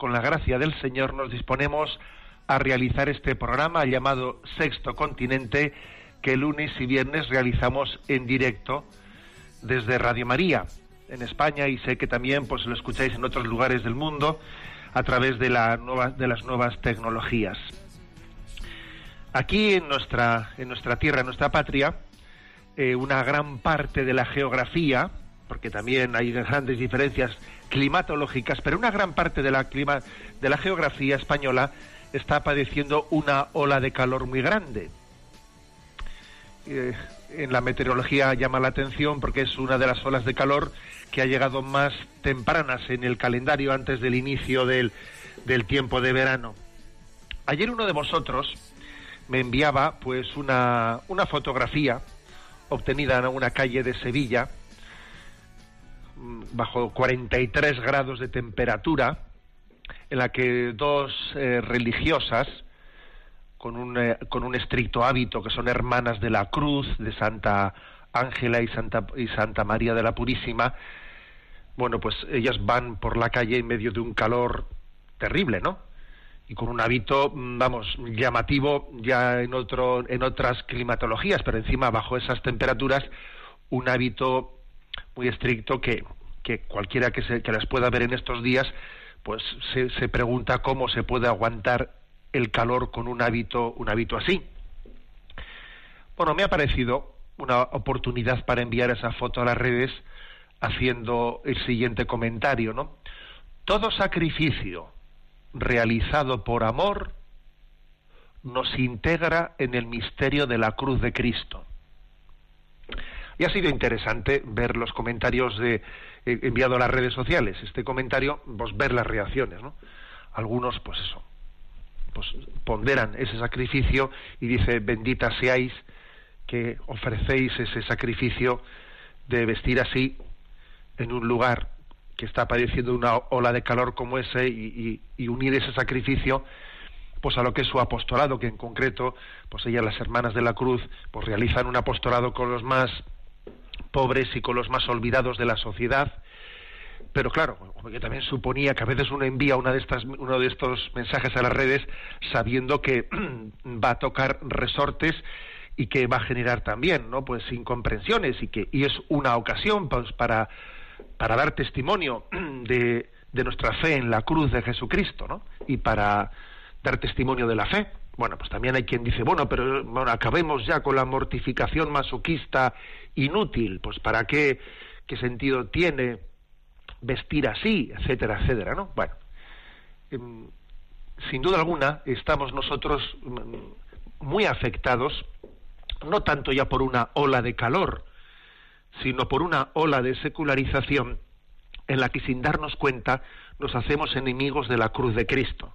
con la gracia del Señor, nos disponemos a realizar este programa llamado Sexto Continente, que lunes y viernes realizamos en directo desde Radio María en España y sé que también pues lo escucháis en otros lugares del mundo a través de, la de las nuevas tecnologías. Aquí en nuestra, en nuestra tierra, en nuestra patria, eh, una gran parte de la geografía, porque también hay grandes diferencias climatológicas, pero una gran parte de la, clima, de la geografía española está padeciendo una ola de calor muy grande. Eh, en la meteorología llama la atención porque es una de las olas de calor que ha llegado más tempranas en el calendario antes del inicio del, del tiempo de verano. Ayer uno de vosotros me enviaba pues una, una fotografía obtenida en una calle de Sevilla bajo 43 grados de temperatura en la que dos eh, religiosas con un, eh, con un estricto hábito que son hermanas de la cruz de Santa Ángela y Santa, y Santa María de la Purísima bueno pues ellas van por la calle en medio de un calor terrible ¿no? y con un hábito, mm, vamos, llamativo ya en otro, en otras climatologías, pero encima bajo esas temperaturas, un hábito muy estricto que, que cualquiera que, se, que las pueda ver en estos días, pues se, se pregunta cómo se puede aguantar el calor con un hábito, un hábito así. Bueno, me ha parecido una oportunidad para enviar esa foto a las redes haciendo el siguiente comentario, ¿no? Todo sacrificio realizado por amor nos integra en el misterio de la cruz de Cristo. Y ha sido interesante ver los comentarios de eh, enviado a las redes sociales. Este comentario, pues ver las reacciones, ¿no? Algunos, pues eso, pues ponderan ese sacrificio y dice bendita seáis que ofrecéis ese sacrificio de vestir así en un lugar que está padeciendo una ola de calor como ese y, y- unir ese sacrificio pues a lo que es su apostolado que en concreto pues ellas las hermanas de la cruz pues realizan un apostolado con los más pobres y con los más olvidados de la sociedad pero claro, yo también suponía que a veces uno envía una de estas, uno de estos mensajes a las redes sabiendo que va a tocar resortes y que va a generar también, ¿no? Pues incomprensiones y que y es una ocasión pues, para para dar testimonio de, de nuestra fe en la cruz de Jesucristo, ¿no? Y para dar testimonio de la fe. Bueno, pues también hay quien dice, bueno, pero bueno, acabemos ya con la mortificación masoquista inútil, pues para qué, qué sentido tiene vestir así, etcétera, etcétera, ¿no? Bueno, em, sin duda alguna estamos nosotros mm, muy afectados, no tanto ya por una ola de calor, sino por una ola de secularización en la que sin darnos cuenta nos hacemos enemigos de la cruz de Cristo.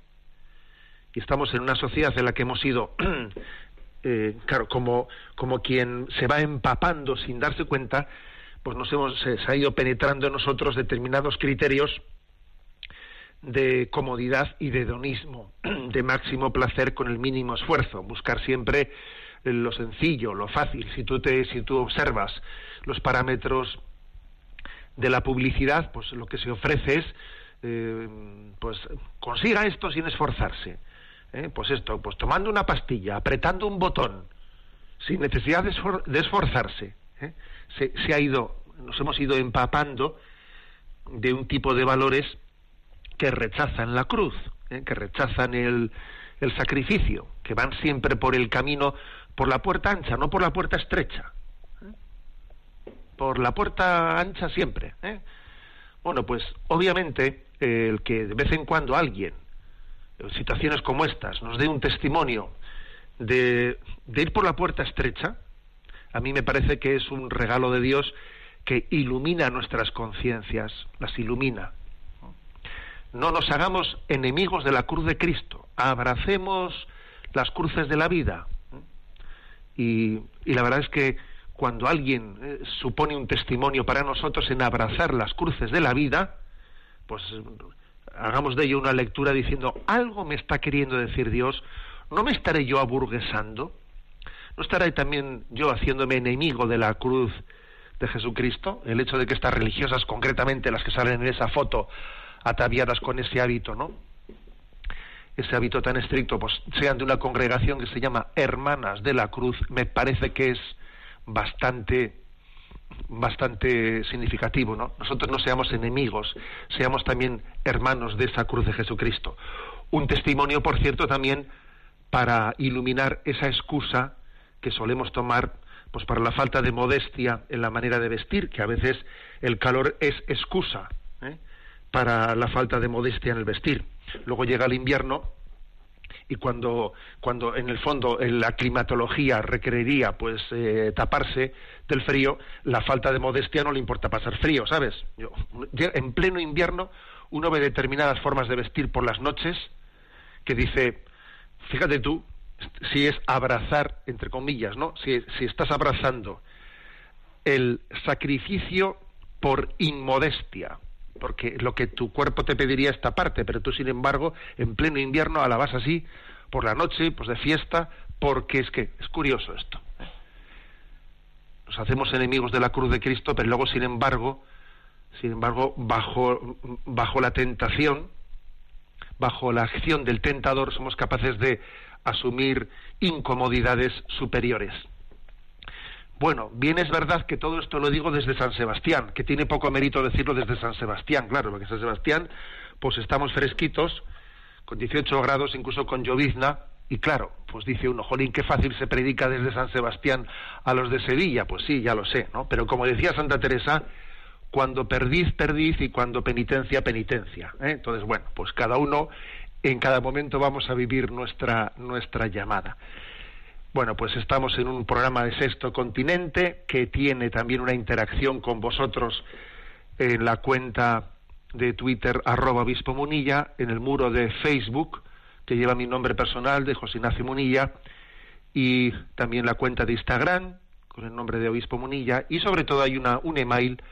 Y estamos en una sociedad en la que hemos sido, eh, claro, como, como quien se va empapando sin darse cuenta, pues nos hemos, se, se ha ido penetrando en nosotros determinados criterios de comodidad y de hedonismo, de máximo placer con el mínimo esfuerzo, buscar siempre lo sencillo, lo fácil. Si tú te, si tú observas los parámetros de la publicidad, pues lo que se ofrece es, eh, pues consiga esto sin esforzarse. ¿Eh? Pues esto, pues tomando una pastilla, apretando un botón, sin necesidad de, esfor- de esforzarse. ¿eh? Se, ha ido, nos hemos ido empapando de un tipo de valores que rechazan la cruz. ¿eh? que rechazan el, el sacrificio, que van siempre por el camino, por la puerta ancha, no por la puerta estrecha. ¿eh? Por la puerta ancha siempre. ¿eh? Bueno, pues obviamente el que de vez en cuando alguien, en situaciones como estas, nos dé un testimonio de, de ir por la puerta estrecha, a mí me parece que es un regalo de Dios que ilumina nuestras conciencias, las ilumina. No nos hagamos enemigos de la cruz de Cristo, abracemos las cruces de la vida. Y, la verdad es que cuando alguien eh, supone un testimonio para nosotros en abrazar las cruces de la vida, pues hagamos de ello una lectura diciendo, algo me está queriendo decir Dios, ¿no me estaré yo aburguesando? ¿No estaré también yo haciéndome enemigo de la cruz de Jesucristo? El hecho de que estas religiosas, concretamente las que salen en esa foto, ataviadas con ese hábito, ¿no? Ese hábito tan estricto, pues sean de una congregación que se llama Hermanas de la Cruz, me parece que es bastante bastante significativo, ¿no? Nosotros no seamos enemigos, seamos también hermanos de esa cruz de Jesucristo. Un testimonio, por cierto, también para iluminar esa excusa que solemos tomar pues para la falta de modestia en la manera de vestir, que a veces el calor es excusa ¿eh? para la falta de modestia en el vestir. Luego llega el invierno y cuando, cuando en el fondo en la climatología requeriría pues eh, taparse del frío, la falta de modestia no le importa pasar frío, ¿sabes? Yo, en pleno invierno uno ve determinadas formas de vestir por las noches que dice, fíjate tú, si es abrazar, entre comillas, ¿no? Si estás abrazando el sacrificio por inmodestia, porque lo que tu cuerpo te pediría esta parte, pero tú sin embargo en pleno invierno alabas así por la noche, pues de fiesta, porque es que es curioso esto. Nos hacemos enemigos de la cruz de Cristo, pero luego sin embargo, sin embargo, bajo, bajo la tentación, bajo la acción del tentador, somos capaces de asumir incomodidades superiores. Bueno, bien es verdad que todo esto lo digo desde San Sebastián, que tiene poco mérito decirlo desde San Sebastián, claro, porque San Sebastián, pues estamos fresquitos, con 18 grados, incluso con llovizna, y claro, pues dice uno, jolín, qué fácil se predica desde San Sebastián a los de Sevilla, pues sí, ya lo sé, ¿no? Pero como decía Santa Teresa, cuando perdiz, perdiz, y cuando penitencia, penitencia. ¿eh? Entonces, bueno, pues cada uno, en cada momento vamos a vivir nuestra, nuestra llamada. Bueno, pues estamos en un programa de Sexto Continente que tiene también una interacción con vosotros en la cuenta de Twitter arroba obispo Munilla, en el muro de Facebook que lleva mi nombre personal de José Ignacio Munilla y también la cuenta de Instagram con el nombre de obispo Munilla y sobre todo hay una, un email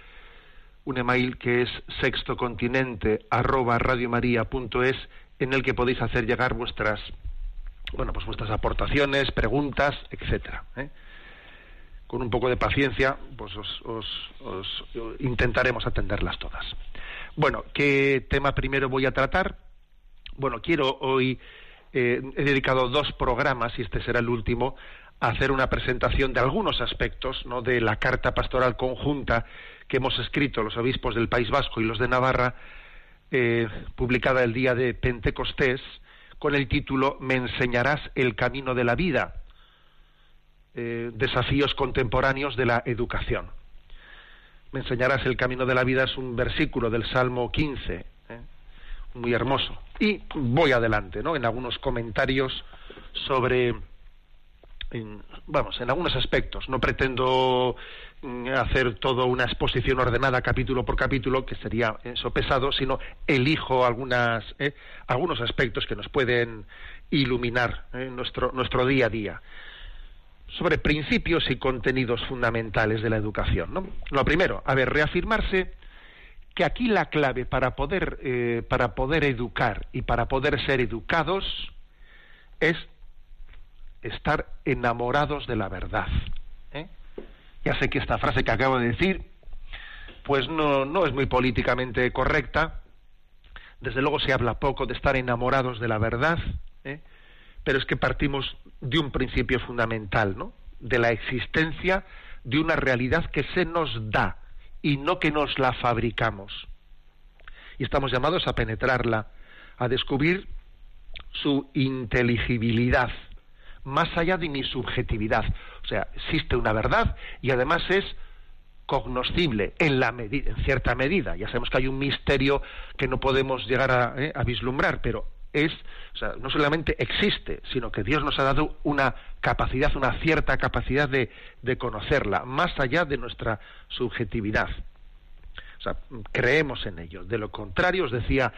un email que es sextocontinente arroba radiomaria.es en el que podéis hacer llegar vuestras bueno, pues vuestras aportaciones, preguntas, etcétera. ¿eh? Con un poco de paciencia, pues os, intentaremos atenderlas todas. Bueno, ¿qué tema primero voy a tratar? Bueno, quiero hoy, eh, he dedicado dos programas, y este será el último, a hacer una presentación de algunos aspectos ¿no? de la carta pastoral conjunta que hemos escrito los obispos del País Vasco y los de Navarra, eh, publicada el día de Pentecostés, con el título Me enseñarás el camino de la vida, eh, desafíos contemporáneos de la educación. Me enseñarás el camino de la vida es un versículo del Salmo 15, ¿eh? muy hermoso. Y voy adelante, ¿no? En algunos comentarios sobre vamos, en algunos aspectos. No pretendo mm, hacer toda una exposición ordenada capítulo por capítulo, que sería eso pesado, sino elijo algunas, eh, algunos aspectos que nos pueden iluminar eh, nuestro, nuestro día a día sobre principios y contenidos fundamentales de la educación. ¿no? Lo primero, a ver, reafirmarse que aquí la clave para poder, eh, para poder educar y para poder ser educados es estar enamorados de la verdad. ¿eh? Ya sé que esta frase que acabo de decir, pues no, no es muy políticamente correcta. Desde luego se habla poco de estar enamorados de la verdad, ¿eh? pero es que partimos de un principio fundamental, ¿no? De la existencia de una realidad que se nos da y no que nos la fabricamos. Y estamos llamados a penetrarla, a descubrir su inteligibilidad, más allá de mi subjetividad. O sea, existe una verdad y además es cognoscible en, la en cierta medida. Ya sabemos que hay un misterio que no podemos llegar a, eh, a vislumbrar, pero es, o sea, no solamente existe, sino que Dios nos ha dado una capacidad, una cierta capacidad de, de conocerla, más allá de nuestra subjetividad. O sea, creemos en ello. De lo contrario, os decía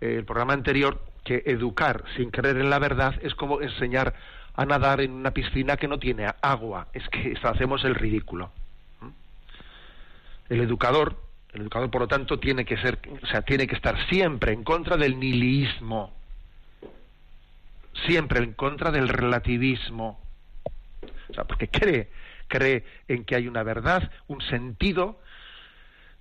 eh, el programa anterior que educar sin creer en la verdad es como enseñar a nadar en una piscina que no tiene agua. Es que hacemos el ridículo. El educador, el educador por lo tanto tiene que ser, o sea, tiene que estar siempre en contra del nihilismo, siempre en contra del relativismo. O sea, porque cree, cree en que hay una verdad, un sentido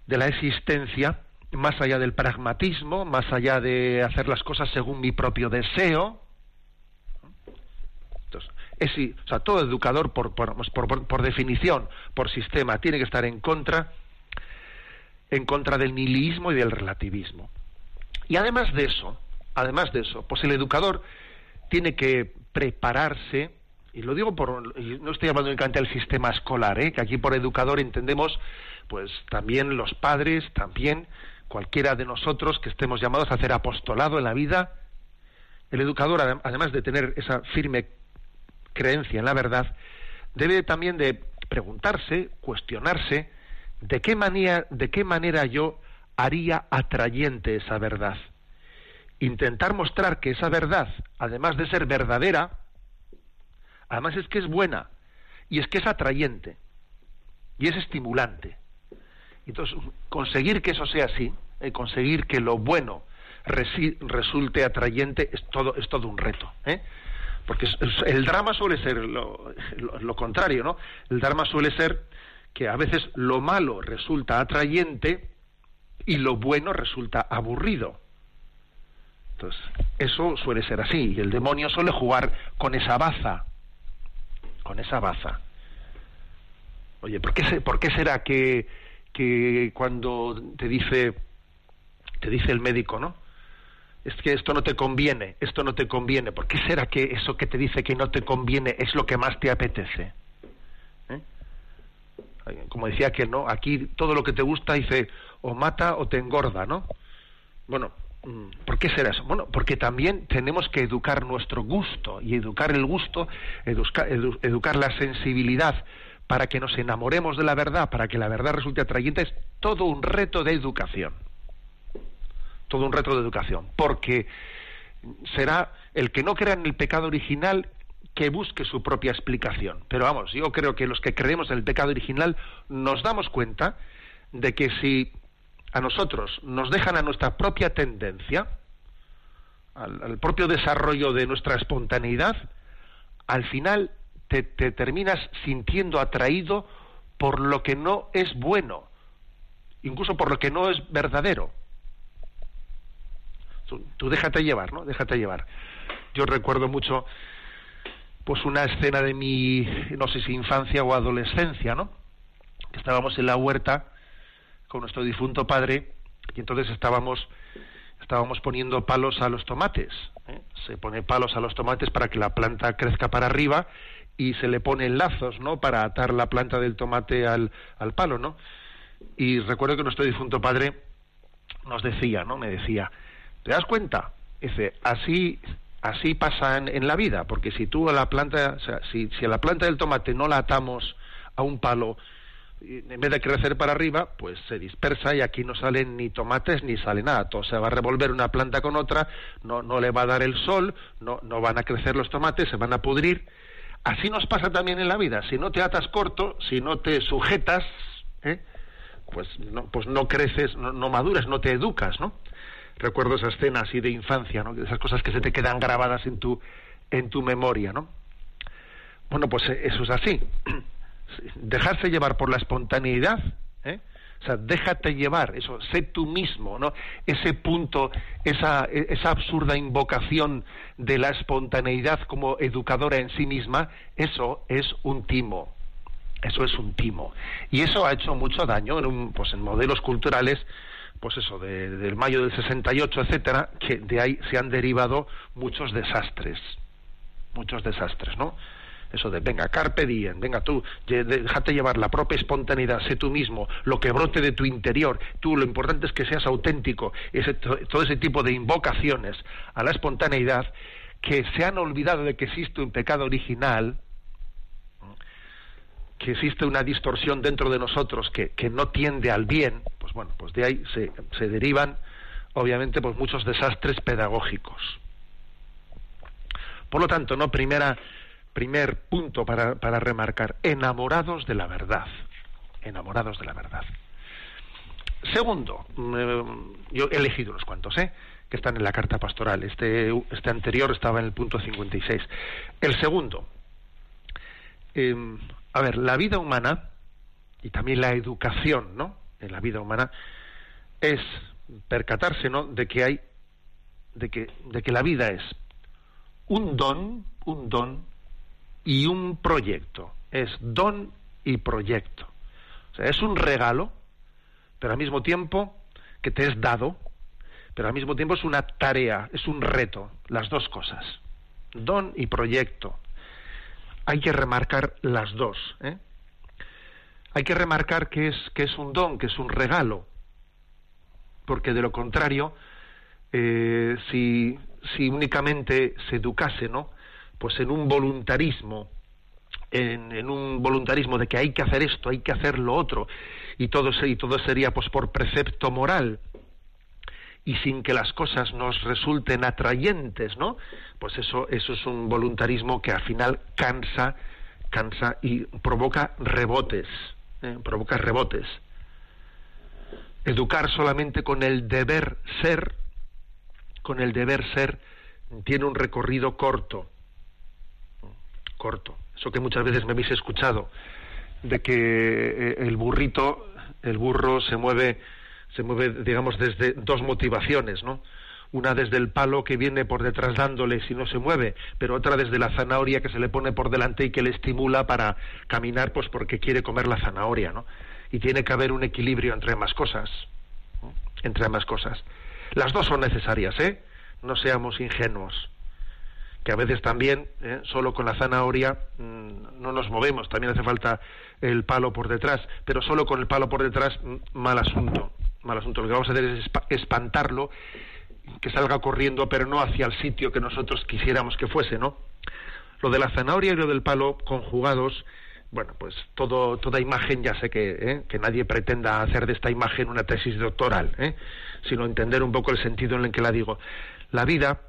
de la existencia, más allá del pragmatismo, más allá de hacer las cosas según mi propio deseo. Es, o sea, todo educador, por, por, por, por definición, por sistema, tiene que estar en contra en contra del nihilismo y del relativismo. Y además de eso, además de eso, pues el educador tiene que prepararse, y lo digo por, no estoy hablando únicamente del sistema escolar, ¿eh? que aquí por educador entendemos, pues también los padres, también cualquiera de nosotros que estemos llamados a hacer apostolado en la vida, el educador, además de tener esa firme creencia en la verdad, debe también de preguntarse, cuestionarse, de qué manera, de qué manera yo haría atrayente esa verdad. Intentar mostrar que esa verdad, además de ser verdadera, además es que es buena y es que es atrayente y es estimulante. Entonces, conseguir que eso sea así, eh, conseguir que lo bueno resulte atrayente, es todo, es todo un reto. ¿eh? Porque el drama suele ser lo, contrario, ¿no? El drama suele ser que a veces lo malo resulta atrayente y lo bueno resulta aburrido. Entonces, eso suele ser así, y el demonio suele jugar con esa baza, con esa baza. Oye, ¿por qué, por qué será que, que cuando te dice, te dice el médico, ¿no? Es que esto no te conviene, esto no te conviene. ¿Por qué será que eso que te dice que no te conviene es lo que más te apetece? como decía que no, aquí todo lo que te gusta dice o mata o te engorda, ¿no? Bueno, mm, ¿por qué será eso? Bueno, porque también tenemos que educar nuestro gusto y educar el gusto, educar, la sensibilidad para que nos enamoremos de la verdad, para que la verdad resulte atrayente, es todo un reto de educación. Todo un reto de educación. Porque será el que no crea en el pecado original que busque su propia explicación. Pero vamos, yo creo que los que creemos en el pecado original nos damos cuenta de que si a nosotros nos dejan a nuestra propia tendencia, al, propio desarrollo de nuestra espontaneidad, al final te, terminas sintiendo atraído por lo que no es bueno, incluso por lo que no es verdadero. Tú, déjate llevar, ¿no? Déjate llevar. Yo recuerdo mucho pues una escena de mi, no sé si infancia o adolescencia, ¿no? Estábamos en la huerta con nuestro difunto padre y entonces estábamos estábamos poniendo palos a los tomates. ¿eh? Se pone palos a los tomates para que la planta crezca para arriba y se le ponen lazos, ¿no? Para atar la planta del tomate al, al palo, ¿no? Y recuerdo que nuestro difunto padre nos decía, ¿no? Me decía, ¿te das cuenta? Dice, así así pasa en, la vida, porque si tú a la planta, o sea, si, si a la planta del tomate no la atamos a un palo, en vez de crecer para arriba, pues se dispersa y aquí no salen ni tomates ni sale nada. Todo se va a revolver una planta con otra, no, no le va a dar el sol, no, no van a crecer los tomates, se van a pudrir. Así nos pasa también en la vida. Si no te atas corto, si no te sujetas, ¿eh? pues, no, pues no creces, no, no maduras, no te educas, ¿no? Recuerdo esa escena así de infancia, ¿no? Esas cosas que se te quedan grabadas en tu, en tu memoria, ¿no? Bueno, pues eh, eso es así. Dejarse llevar por la espontaneidad, ¿eh? O sea, déjate llevar, eso, sé tú mismo, ¿no? Ese punto, esa, esa absurda invocación de la espontaneidad como educadora en sí misma, eso es un timo. Eso es un timo. Y eso ha hecho mucho daño en, un, pues en modelos culturales pues eso, de, del mayo del 68, etcétera, que de ahí se han derivado muchos desastres, muchos desastres, ¿no? Eso de, venga, carpe diem, venga tú, déjate llevar la propia espontaneidad, sé tú mismo, lo que brote de tu interior, tú, lo importante es que seas auténtico, ese, todo ese tipo de invocaciones a la espontaneidad, que se han olvidado de que existe un pecado original, que existe una distorsión dentro de nosotros que, que no tiende al bien, pues bueno, pues de ahí se, se derivan, obviamente, pues muchos desastres pedagógicos. Por lo tanto, no primera primer punto para, para remarcar, enamorados de la verdad, enamorados de la verdad. Segundo, mm, yo he elegido unos cuantos, ¿eh? que están en la carta pastoral. Este, este anterior estaba en el punto 56. El segundo, em, a ver, la vida humana y también la educación, ¿no? En la vida humana es percatarse, ¿no? De que hay, de que, de que la vida es un don, un don y un proyecto. Es don y proyecto. O sea, es un regalo, pero al mismo tiempo que te es dado, pero al mismo tiempo es una tarea, es un reto, las dos cosas. Don y proyecto. Hay que remarcar las dos. ¿eh? Hay que remarcar que es, que es un don, que es un regalo, porque de lo contrario, eh, si, si únicamente se educase, ¿no? pues en un voluntarismo, en, un voluntarismo de que hay que hacer esto, hay que hacer lo otro, y todo, y todo sería pues por precepto moral, y sin que las cosas nos resulten atrayentes, ¿no? Pues eso, eso es un voluntarismo que al final cansa, cansa y provoca rebotes, ¿eh? provoca rebotes. Educar solamente con el deber ser, con el deber ser, tiene un recorrido corto corto. Eso que muchas veces me habéis escuchado, de que eh, el burrito, el burro se mueve, se mueve, digamos, desde dos motivaciones, ¿no? Una desde el palo que viene por detrás dándole si no se mueve, pero otra desde la zanahoria que se le pone por delante y que le estimula para caminar, pues porque quiere comer la zanahoria, ¿no? Y tiene que haber un equilibrio entre ambas cosas, entre ambas cosas. Las dos son necesarias, ¿eh? No seamos ingenuos que a veces también ¿eh? solo con la zanahoria mm, no nos movemos, también hace falta el palo por detrás, pero solo con el palo por detrás, mm, mal asunto, mal asunto. Lo que vamos a hacer es espantarlo, que salga corriendo, pero no hacia el sitio que nosotros quisiéramos que fuese, ¿no? Lo de la zanahoria y lo del palo conjugados, bueno, pues todo, toda imagen, ya sé que, ¿eh? que nadie pretenda hacer de esta imagen una tesis doctoral, ¿eh? sino entender un poco el sentido en el que la digo. La vida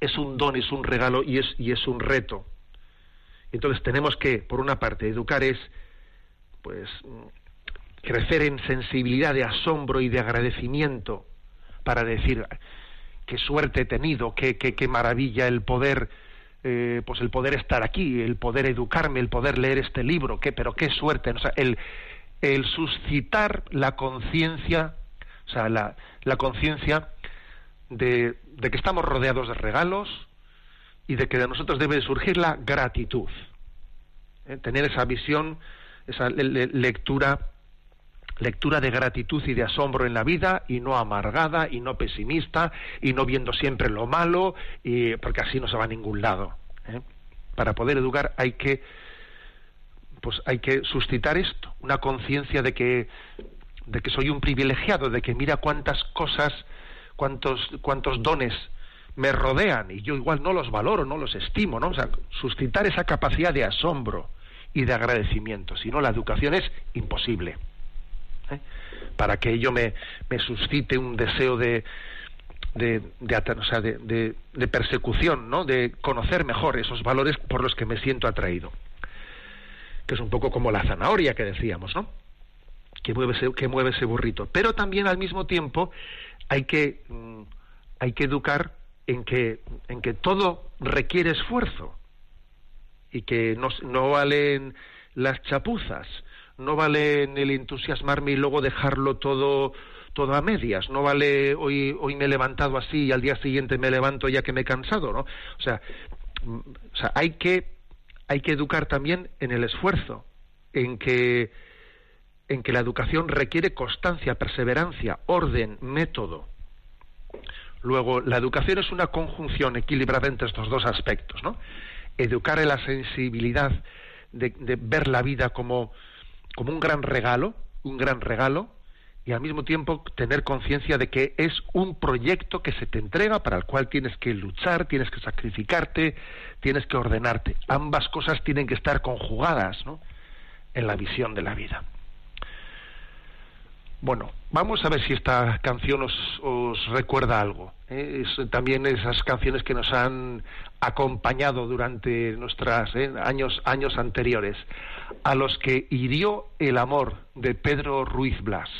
es un don, es un regalo y es, y es un reto. Entonces tenemos que, por una parte, educar es, pues, crecer en sensibilidad de asombro y de agradecimiento para decir qué suerte he tenido, qué, qué, qué maravilla el poder, eh, pues el poder estar aquí, el poder educarme, el poder leer este libro, qué, pero qué suerte, el, el suscitar la conciencia, o sea, la, la conciencia de, que estamos rodeados de regalos y de que de nosotros debe surgir la gratitud. ¿eh? Tener esa visión, esa lectura, lectura de gratitud y de asombro en la vida y no amargada y no pesimista y no viendo siempre lo malo y porque así no se va a ningún lado. ¿eh? Para poder educar hay que pues hay que suscitar esto, una conciencia de que de que soy un privilegiado, de que mira cuántas cosas cuántos, cuántos dones me rodean y yo igual no los valoro, no los estimo, ¿no? O sea, suscitar esa capacidad de asombro y de agradecimiento. Si no, la educación es imposible. ¿Eh? Para que ello me, me suscite un deseo de, de, de, de, persecución, ¿no? de conocer mejor esos valores por los que me siento atraído. Que es un poco como la zanahoria que decíamos, ¿no? Que mueve ese, que mueve ese burrito. Pero también al mismo tiempo hay que, mm, hay que educar en que, en que todo requiere esfuerzo y que no, no valen las chapuzas, no valen el entusiasmarme y luego dejarlo todo todo a medias, no vale hoy hoy me he levantado así y al día siguiente me levanto ya que me he cansado, ¿no? O sea, mm, o sea, hay que hay que educar también en el esfuerzo, en que en que la educación requiere constancia, perseverancia, orden, método. Luego, la educación es una conjunción equilibrada entre estos dos aspectos, ¿no? Educar en la sensibilidad de ver la vida como, como un gran regalo, un gran regalo, y al mismo tiempo tener conciencia de que es un proyecto que se te entrega para el cual tienes que luchar, tienes que sacrificarte, tienes que ordenarte. Ambas cosas tienen que estar conjugadas ¿no? en la visión de la vida. Bueno, vamos a ver si esta canción os, recuerda algo. ¿eh? también esas canciones que nos han acompañado durante nuestros ¿eh? años, años anteriores, a los que hirió el amor de Pedro Ruiz Blas.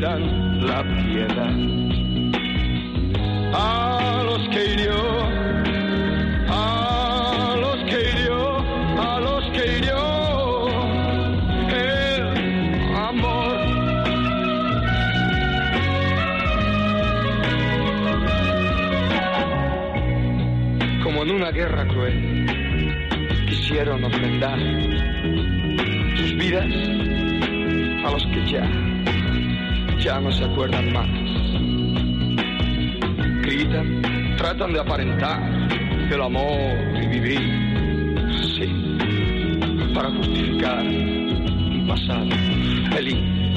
La piedad. A los que hirió, a los que hirió, a los que hirió el amor. Como en una guerra cruel, quisieron ofrendar sus vidas a los que ya, ya no se acuerdan más. Gritan, tratan de aparentar el amor y vivir, sí, para justificar un pasado feliz.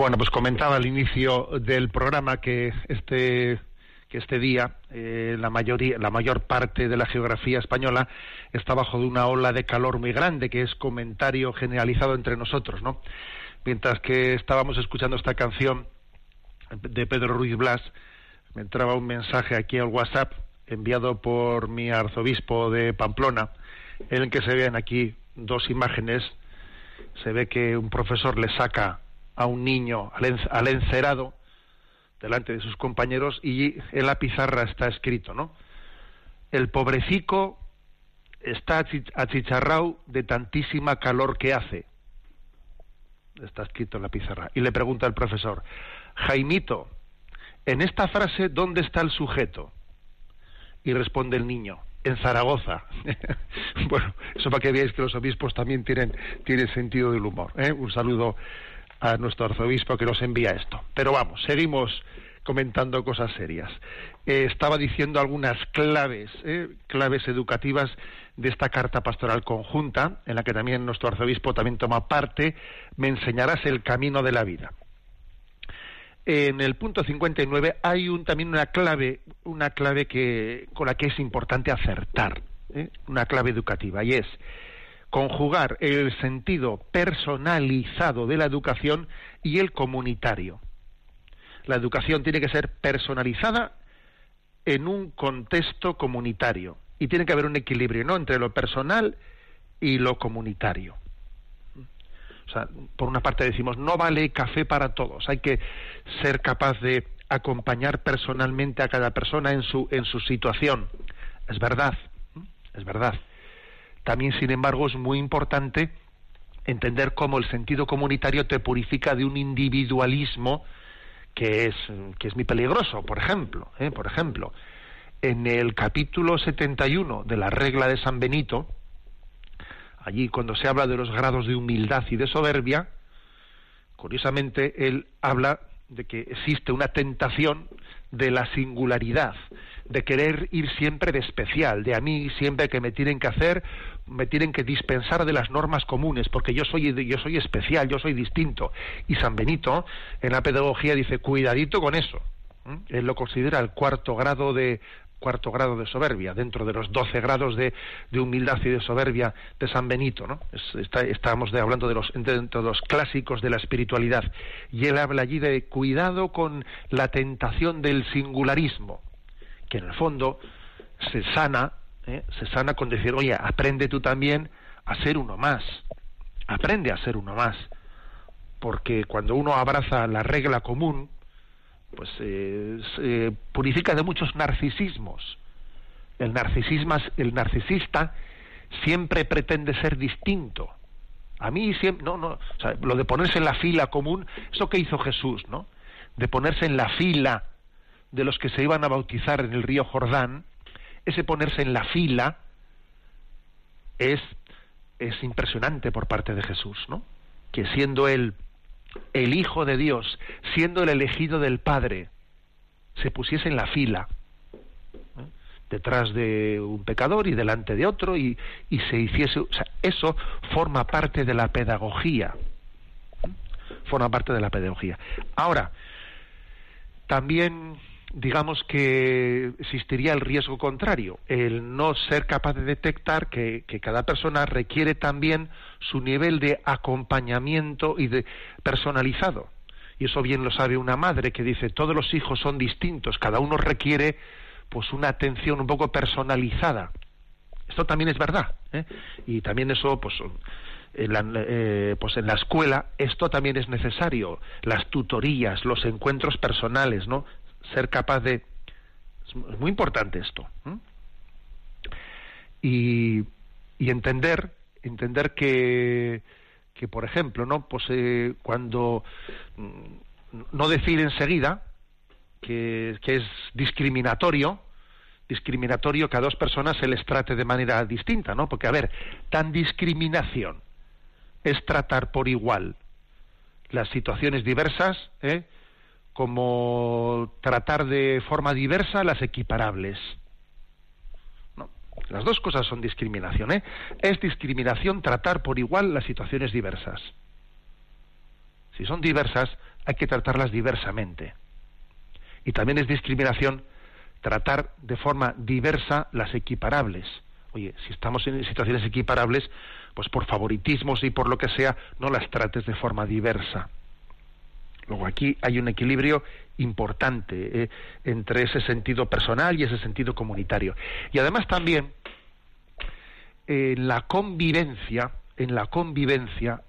Bueno, pues comentaba al inicio del programa que este que este día eh, la mayoría la mayor parte de la geografía española está bajo de una ola de calor muy grande que es comentario generalizado entre nosotros, ¿no? Mientras que estábamos escuchando esta canción de Pedro Ruiz Blas, me entraba un mensaje aquí al WhatsApp enviado por mi arzobispo de Pamplona, en el que se ven aquí dos imágenes. Se ve que un profesor le saca a un niño al, en- al encerado delante de sus compañeros y en la pizarra está escrito, ¿no? El pobrecico está achi- achicharrao de tantísima calor que hace. está escrito en la pizarra. Y le pregunta el profesor, Jaimito, en esta frase, ¿dónde está el sujeto? Y responde el niño, en Zaragoza. bueno, eso para que veáis que los obispos también tienen, tienen sentido del humor. ¿eh? Un saludo a nuestro arzobispo que nos envía esto. Pero vamos, seguimos comentando cosas serias. Eh, estaba diciendo algunas claves, ¿eh? claves educativas de esta carta pastoral conjunta, en la que también nuestro arzobispo también toma parte, me enseñarás el camino de la vida en el punto 59 hay un, también una clave, una clave que, con la que es importante acertar, ¿eh? una clave educativa, y es conjugar el sentido personalizado de la educación y el comunitario. La educación tiene que ser personalizada en un contexto comunitario y tiene que haber un equilibrio ¿no? entre lo personal y lo comunitario. O sea, por una parte decimos, no vale café para todos, hay que ser capaz de acompañar personalmente a cada persona en su, en su situación. Es verdad, es verdad. También, sin embargo, es muy importante entender cómo el sentido comunitario te purifica de un individualismo que es, que es muy peligroso. Por ejemplo, ¿eh? por ejemplo, en el capítulo 71 de la regla de San Benito, allí cuando se habla de los grados de humildad y de soberbia, curiosamente él habla de que existe una tentación de la singularidad, de querer ir siempre de especial, de a mí siempre que me tienen que hacer, me tienen que dispensar de las normas comunes, porque yo soy, yo soy especial, yo soy distinto. Y San Benito en la pedagogía dice, cuidadito con eso. Él lo considera el cuarto grado de, cuarto grado de soberbia, dentro de los doce grados de, humildad y de soberbia de San Benito, ¿no? estábamos hablando de los, dentro de los clásicos de la espiritualidad, y él habla allí de cuidado con la tentación del singularismo, que en el fondo se sana, ¿eh? se sana con decir, oye, aprende tú también a ser uno más, aprende a ser uno más, porque cuando uno abraza la regla común, pues eh, se purifica de muchos narcisismos. El, narcisismo, el narcisista siempre pretende ser distinto. A mí siempre, no, no, lo de ponerse en la fila común, eso que hizo Jesús, ¿no? De ponerse en la fila de los que se iban a bautizar en el río Jordán, ese ponerse en la fila es, es impresionante por parte de Jesús, ¿no? Que siendo él el Hijo de Dios, siendo el elegido del Padre, se pusiese en la fila ¿eh? detrás de un pecador y delante de otro y, se hiciese, eso forma parte de la pedagogía, ¿eh? forma parte de la pedagogía. Ahora, también digamos que existiría el riesgo contrario, el no ser capaz de detectar que, cada persona requiere también su nivel de acompañamiento y de personalizado. Y eso bien lo sabe una madre que dice todos los hijos son distintos, cada uno requiere pues una atención un poco personalizada. Esto también es verdad, ¿eh? y también eso pues en la, eh, pues en la escuela esto también es necesario las tutorías los encuentros personales no ser capaz de... Es muy importante esto. Y, entender, entender que, que, por ejemplo, ¿no? Pues eh, cuando mm, no decir enseguida que, que es discriminatorio, discriminatorio que a dos personas se les trate de manera distinta, ¿no? Porque, a ver, tan discriminación es tratar por igual las situaciones diversas, ¿eh? Como tratar de forma diversa las equiparables. No, las dos cosas son discriminación. ¿eh? Es discriminación tratar por igual las situaciones diversas. Si son diversas, hay que tratarlas diversamente. Y también es discriminación tratar de forma diversa las equiparables. Oye, si estamos en situaciones equiparables, pues por favoritismos y por lo que sea, no las trates de forma diversa. Luego aquí hay un equilibrio importante eh, entre ese sentido personal y ese sentido comunitario. Y además también en la convivencia, en la convivencia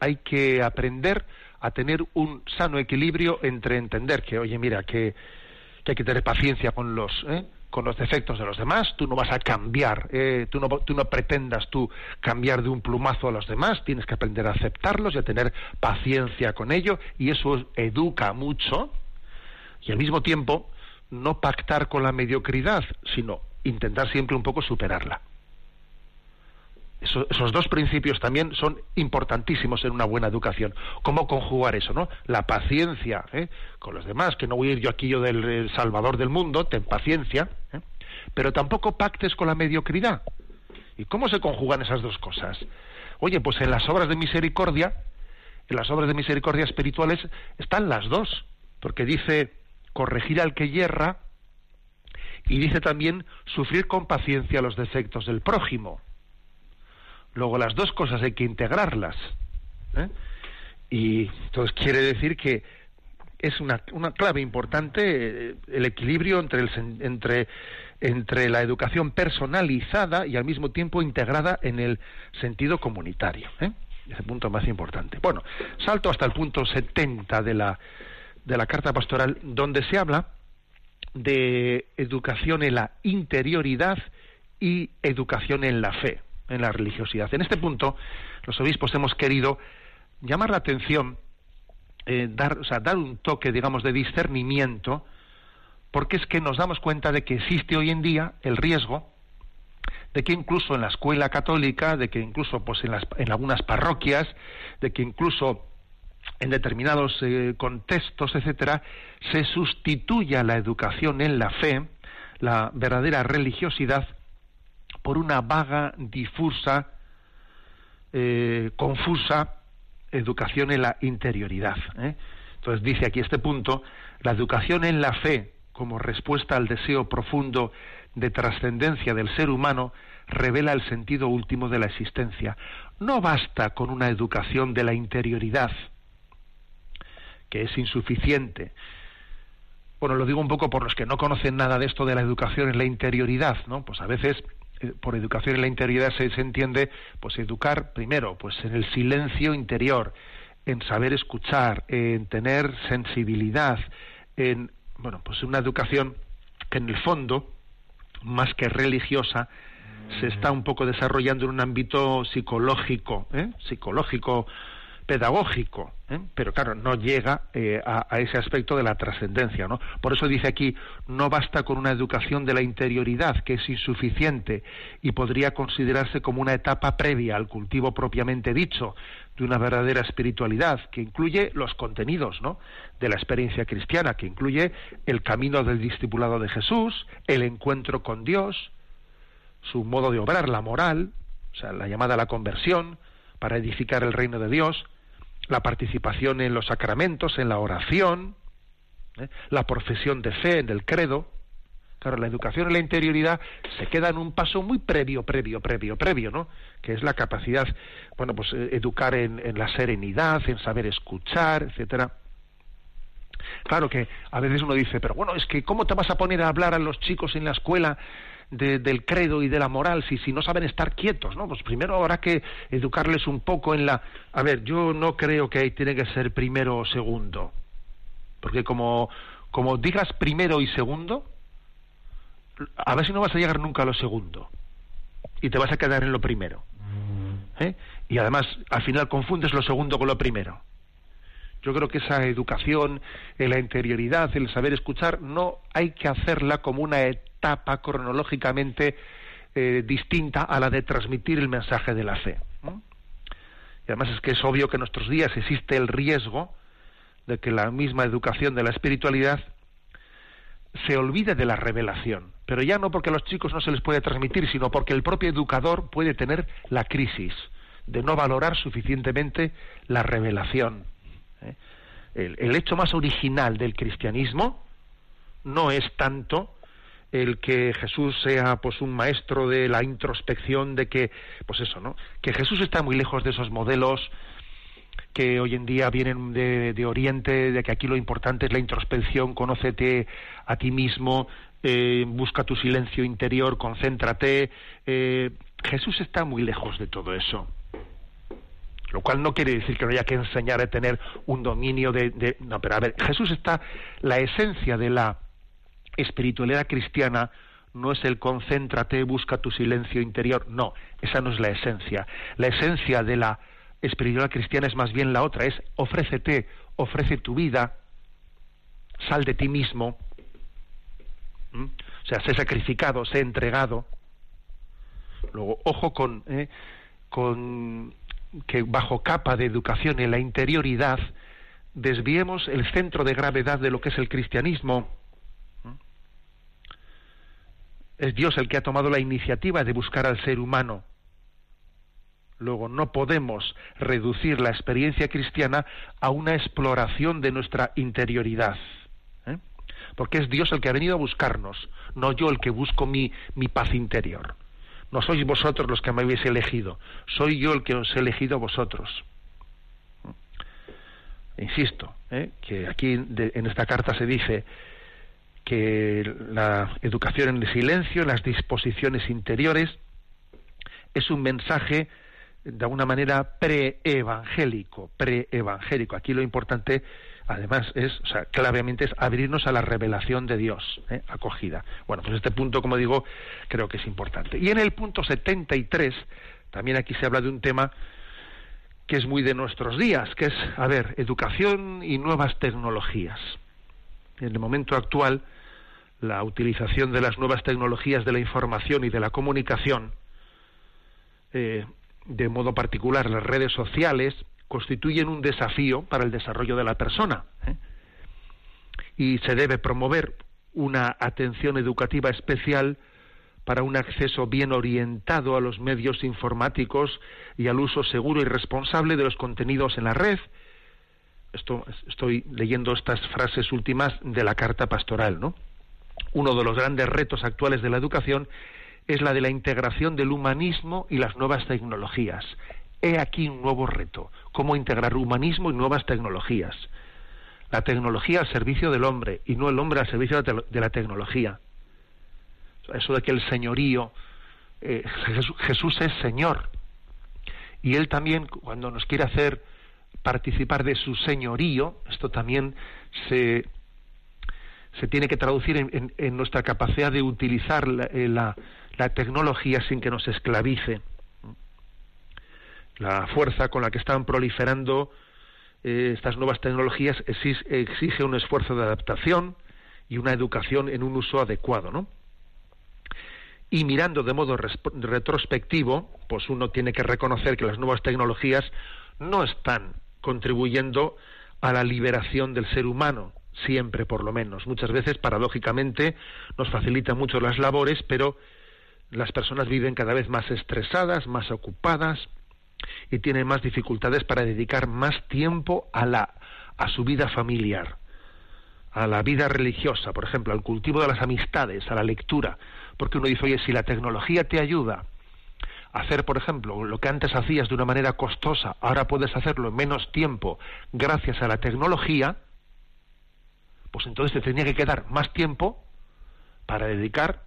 hay que aprender a tener un sano equilibrio entre entender que, oye, mira, que, hay que tener paciencia con los, ¿eh? Con los defectos de los demás, tú no vas a cambiar, eh, tú, no, no pretendas tú cambiar de un plumazo a los demás, tienes que aprender a aceptarlos y a tener paciencia con ello, y eso educa mucho, y al mismo tiempo no pactar con la mediocridad, sino intentar siempre un poco superarla. Esos dos principios también son importantísimos en una buena educación. ¿Cómo conjugar eso, no? La paciencia ¿eh? con los demás, que no voy a ir yo aquí yo del salvador del mundo, ten paciencia, ¿eh? pero tampoco pactes con la mediocridad. ¿Y cómo se conjugan esas dos cosas? Oye, pues en las obras de misericordia, en las obras de misericordia espirituales están las dos, porque dice corregir al que yerra y dice también sufrir con paciencia los defectos del prójimo. Luego las dos cosas hay que integrarlas. ¿eh? Y entonces quiere decir que es una, una clave importante eh, el equilibrio entre, el, entre, entre la educación personalizada y al mismo tiempo integrada en el sentido comunitario. ¿eh? Ese punto más importante. Bueno, salto hasta el punto 70 de la, de la Carta Pastoral, donde se habla de educación en la interioridad y educación en la fe, en la religiosidad. En este punto, los obispos hemos querido llamar la atención, eh, dar, o sea, dar un toque, digamos, de discernimiento, porque es que nos damos cuenta de que existe hoy en día el riesgo de que incluso en la escuela católica, de que incluso pues en, las, en algunas parroquias, de que incluso en determinados eh, contextos, etcétera, se sustituya la educación en la fe, la verdadera religiosidad, por una vaga, difusa, eh, confusa educación en la interioridad. ¿eh? Entonces dice aquí este punto, la educación en la fe como respuesta al deseo profundo de trascendencia del ser humano revela el sentido último de la existencia. No basta con una educación de la interioridad, que es insuficiente. Bueno, lo digo un poco por los que no conocen nada de esto de la educación en la interioridad, ¿no? Pues a veces por educación en la interioridad se, se, entiende pues educar primero pues en el silencio interior, en saber escuchar, en tener sensibilidad, en bueno, pues una educación que en el fondo más que religiosa se está un poco desarrollando en un ámbito psicológico, ¿eh? psicológico pedagógico, ¿eh? pero claro, no llega eh, a, ese aspecto de la trascendencia, ¿no? Por eso dice aquí, no basta con una educación de la interioridad, que es insuficiente y podría considerarse como una etapa previa al cultivo propiamente dicho de una verdadera espiritualidad, que incluye los contenidos, ¿no? de la experiencia cristiana, que incluye el camino del discipulado de Jesús, el encuentro con Dios, su modo de obrar, la moral, o sea, la llamada a la conversión, para edificar el reino de Dios, la participación en los sacramentos, en la oración, ¿eh? la profesión de fe, en el credo. Claro, la educación en la interioridad se queda en un paso muy previo, previo, previo, previo, ¿no? Que es la capacidad, bueno, pues eh, educar en, en la serenidad, en saber escuchar, etcétera. Claro que a veces uno dice, pero bueno, es que ¿cómo te vas a poner a hablar a los chicos en la escuela de, del credo y de la moral si, si no saben estar quietos, ¿no? Pues primero habrá que educarles un poco en la... A ver, yo no creo que ahí tiene que ser primero o segundo, porque como, como digas primero y segundo, a ver si no vas a llegar nunca a lo segundo y te vas a quedar en lo primero. ¿eh? Y además, al final confundes lo segundo con lo primero. Yo creo que esa educación en la interioridad, el saber escuchar, no hay que hacerla como una etapa cronológicamente eh, distinta a la de transmitir el mensaje de la fe. Y además es que es obvio que en nuestros días existe el riesgo de que la misma educación de la espiritualidad se olvide de la revelación, pero ya no porque a los chicos no se les puede transmitir, sino porque el propio educador puede tener la crisis de no valorar suficientemente la revelación. ¿eh? El, el, hecho más original del cristianismo no es tanto el que Jesús sea pues un maestro de la introspección de que pues eso no que Jesús está muy lejos de esos modelos que hoy en día vienen de, de Oriente de que aquí lo importante es la introspección conócete a ti mismo eh, busca tu silencio interior concéntrate. Eh, Jesús está muy lejos de todo eso. Lo cual no quiere decir que no haya que enseñar a tener un dominio de, de no pero a ver Jesús está la esencia de la espiritualidad cristiana no es el concéntrate, busca tu silencio interior, no, esa no es la esencia. La esencia de la espiritualidad cristiana es más bien la otra, es ofrécete, ofrece tu vida, sal de ti mismo, o sea, sé sacrificado, sé entregado. Luego, ojo con, eh, con que bajo capa de educación en la interioridad desviemos el centro de gravedad de lo que es el cristianismo. Es Dios el que ha tomado la iniciativa de buscar al ser humano. Luego, no podemos reducir la experiencia cristiana a una exploración de nuestra interioridad. ¿eh? Porque es Dios el que ha venido a buscarnos, no yo el que busco mi, mi paz interior. No sois vosotros los que me habéis elegido, soy yo el que os he elegido a vosotros. Insisto, ¿eh? que aquí en esta carta se dice que la educación en el silencio, las disposiciones interiores, es un mensaje de alguna manera pre-evangélico. Aquí lo importante además es, o sea, clavemente es abrirnos a la revelación de Dios, ¿eh? acogida. Bueno, pues este punto, como digo, creo que es importante. Y en el punto 73, también aquí se habla de un tema que es muy de nuestros días, que es, a ver, educación y nuevas tecnologías. En el momento actual, la utilización de las nuevas tecnologías de la información y de la comunicación, eh, de modo particular las redes sociales, constituyen un desafío para el desarrollo de la persona. ¿eh? Y se debe promover una atención educativa especial para un acceso bien orientado a los medios informáticos y al uso seguro y responsable de los contenidos en la red. Esto, estoy leyendo estas frases últimas de la carta pastoral, ¿no? Uno de los grandes retos actuales de la educación es la de la integración del humanismo y las nuevas tecnologías. He aquí un nuevo reto, cómo integrar humanismo y nuevas tecnologías. La tecnología al servicio del hombre y no el hombre al servicio de la tecnología. Eso de que el señorío, eh, Jesús, es Señor. Y Él también, cuando nos quiere hacer participar de su señorío, esto también se, se tiene que traducir en, nuestra capacidad de utilizar eh, la, tecnología sin que nos esclavice la fuerza con la que están proliferando eh, estas nuevas tecnologías exige un esfuerzo de adaptación y una educación en un uso adecuado, ¿no? Y mirando de modo retrospectivo, pues uno tiene que reconocer que las nuevas tecnologías no están contribuyendo a la liberación del ser humano, siempre por lo menos. Muchas veces, paradójicamente, nos facilitan mucho las labores, pero las personas viven cada vez más estresadas, más ocupadas, y tienen más dificultades para dedicar más tiempo a, la, a su vida familiar, a la vida religiosa, por ejemplo, al cultivo de las amistades, a la lectura, porque uno dice, oye, si la tecnología te ayuda a hacer, por ejemplo, lo que antes hacías de una manera costosa, ahora puedes hacerlo en menos tiempo gracias a la tecnología, pues entonces te tenía que quedar más tiempo para dedicar,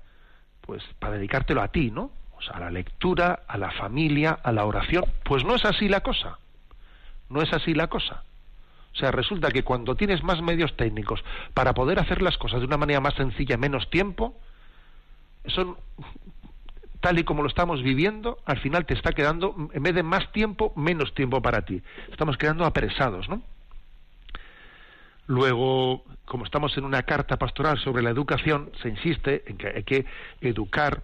pues, para dedicártelo a ti, ¿no? a la lectura, a la familia, a la oración. Pues no es así la cosa. No es así la cosa. O sea, resulta que cuando tienes más medios técnicos para poder hacer las cosas de una manera más sencilla, menos tiempo, eso, tal y como lo estamos viviendo, al final te está quedando, en vez de más tiempo, menos tiempo para ti. Estamos quedando apresados, ¿no? Luego, como estamos en una carta pastoral sobre la educación, se insiste en que hay que educar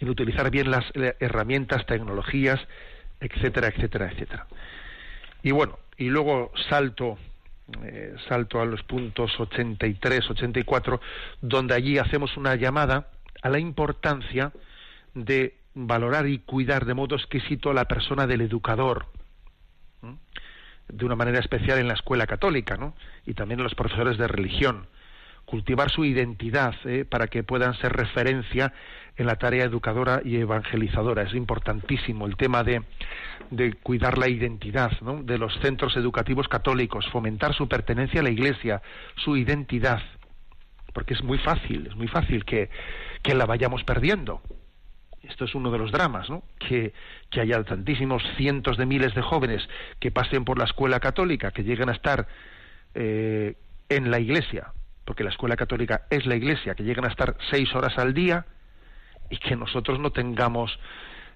en utilizar bien las eh, herramientas, tecnologías, etcétera, etcétera, etcétera. Y bueno, y luego salto eh, salto a los puntos 83, 84, donde allí hacemos una llamada a la importancia de valorar y cuidar de modo exquisito a la persona del educador, de una manera especial en la escuela católica, ¿no? Y también en los profesores de religión cultivar su identidad ¿eh? para que puedan ser referencia en la tarea educadora y evangelizadora. Es importantísimo el tema de, de cuidar la identidad de los centros educativos católicos, fomentar su pertenencia a la Iglesia, su identidad, porque es muy fácil, es muy fácil que, que la vayamos perdiendo. Esto es uno de los dramas, ¿no? Que, haya tantísimos cientos de miles de jóvenes que pasen por la escuela católica, que lleguen a estar eh, en la Iglesia, porque la escuela católica es la iglesia, que llegan a estar seis horas al día y que nosotros no tengamos,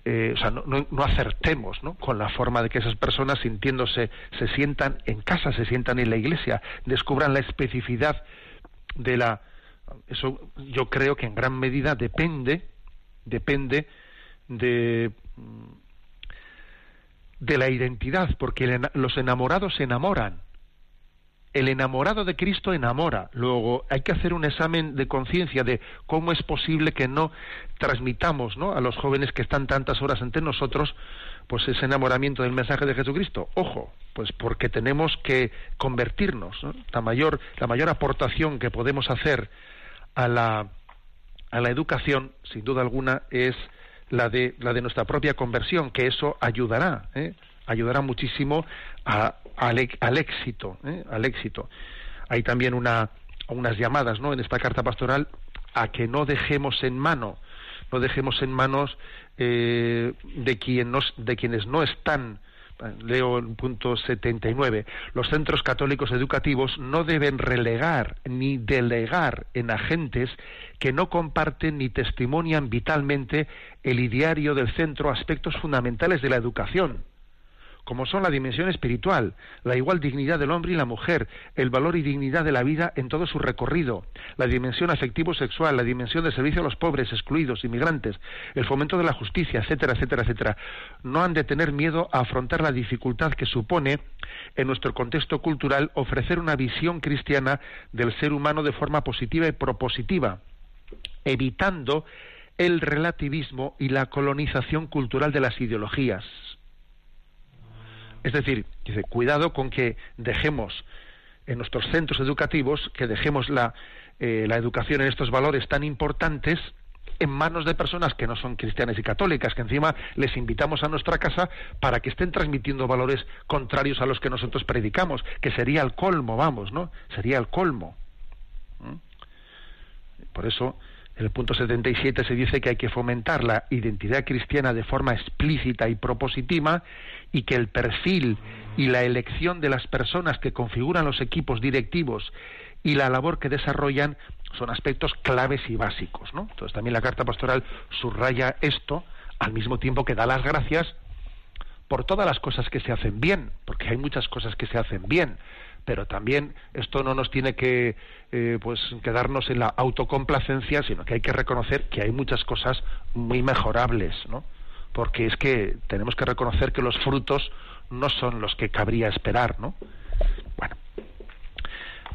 eh, o sea, no, no, acertemos ¿no? con la forma de que esas personas sintiéndose, se sientan en casa, se sientan en la iglesia, descubran la especificidad de la... Eso yo creo que en gran medida depende, depende de de la identidad, porque los enamorados se enamoran. El enamorado de Cristo enamora. Luego hay que hacer un examen de conciencia de cómo es posible que no transmitamos ¿no? a los jóvenes que están tantas horas entre nosotros pues ese enamoramiento del mensaje de Jesucristo. Ojo, pues porque tenemos que convertirnos. La, mayor, la mayor aportación que podemos hacer a la, a la educación, sin duda alguna, es la de, la de nuestra propia conversión, que eso ayudará, ¿eh? ayudará muchísimo al, éxito, ¿eh? al éxito. Hay también una, unas llamadas, ¿no? En esta carta pastoral a que no dejemos en mano, no dejemos en manos eh, de, quien de quienes no están leo el punto 79, los centros católicos educativos no deben relegar ni delegar en agentes que no comparten ni testimonian vitalmente el ideario del centro aspectos fundamentales de la educación como son la dimensión espiritual, la igual dignidad del hombre y la mujer, el valor y dignidad de la vida en todo su recorrido, la dimensión afectivo-sexual, la dimensión de servicio a los pobres, excluidos, inmigrantes, el fomento de la justicia, etcétera, etcétera, etcétera. No han de tener miedo a afrontar la dificultad que supone en nuestro contexto cultural ofrecer una visión cristiana del ser humano de forma positiva y propositiva, evitando el relativismo y la colonización cultural de las ideologías. Es decir, dice, cuidado con que dejemos en nuestros centros educativos, que dejemos la, eh, la educación en estos valores tan importantes en manos de personas que no son cristianas y católicas, que encima les invitamos a nuestra casa para que estén transmitiendo valores contrarios a los que nosotros predicamos, que sería el colmo, vamos, ¿no? Sería el colmo. ¿Mm? Por eso, en el punto 77 se dice que hay que fomentar la identidad cristiana de forma explícita y propositiva y que el perfil y la elección de las personas que configuran los equipos directivos y la labor que desarrollan son aspectos claves y básicos. ¿no? Entonces también la Carta Pastoral subraya esto al mismo tiempo que da las gracias por todas las cosas que se hacen bien, porque hay muchas cosas que se hacen bien, pero también esto no nos tiene que eh, pues quedarnos en la autocomplacencia, sino que hay que reconocer que hay muchas cosas muy mejorables, ¿no? Porque es que tenemos que reconocer que los frutos no son los que cabría esperar, ¿no? Bueno,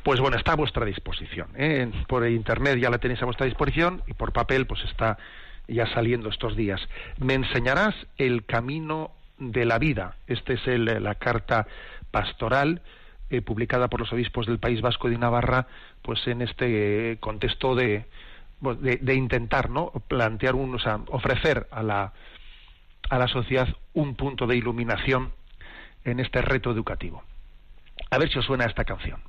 pues bueno, está a vuestra disposición. ¿eh? Por internet ya la tenéis a vuestra disposición y por papel pues está ya saliendo estos días. Me enseñarás el camino de la vida. Esta es la carta pastoral eh, publicada por los obispos del País Vasco de Navarra, pues en este contexto de, de, intentar, ¿no? Plantear un, o sea, ofrecer a la a la sociedad un punto de iluminación en este reto educativo. A ver si os suena esta canción.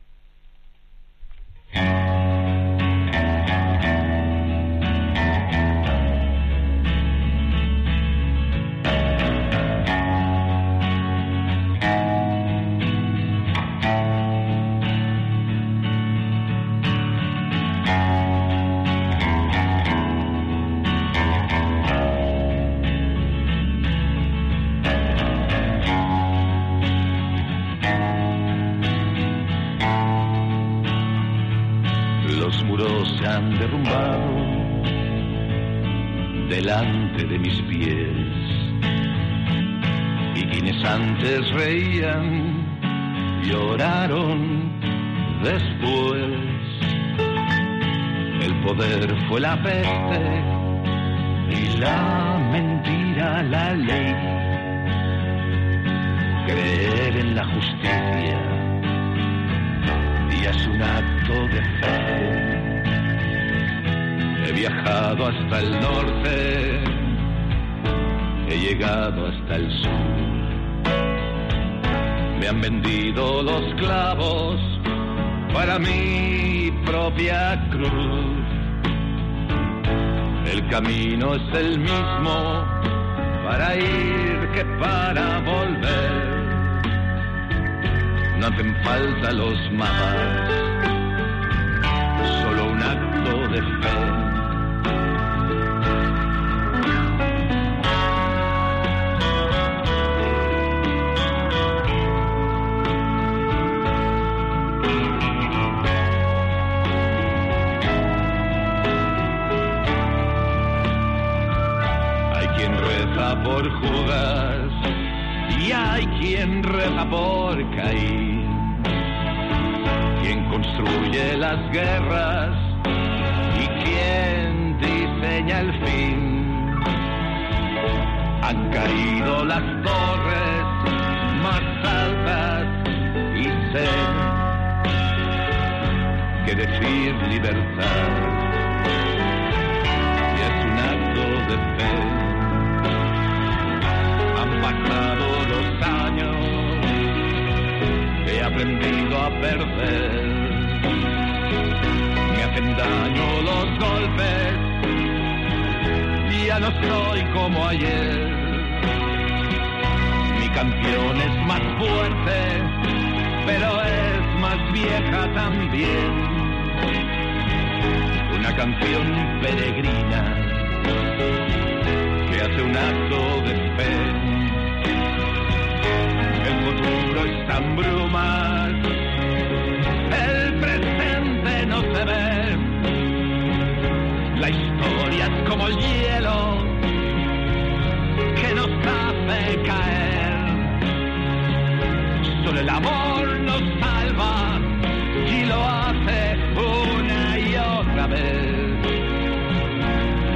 Después. El poder fue la peste y la mentira la ley. Creer en la justicia y es un acto de fe He viajado hasta el norte, he llegado hasta el sur. Me han vendido los clavos para mi propia cruz. El camino es el mismo para ir que para volver. No hacen falta los mapas de fe. Y hay quien reza por Caín. Quien construye las guerras y quien diseña el fin. Han caído las torres más altas y sé que decir libertad y es un acto de fe. Aprendido a perder. Me hacen daño los golpes, ya no soy como ayer. Mi canción es más fuerte, pero es más vieja también. Una canción peregrina que hace un acto de fe. Futuro está en brumas, el presente no se ve. La historia es como el hielo que nos hace caer. Solo el amor nos salva y lo hace una y otra vez.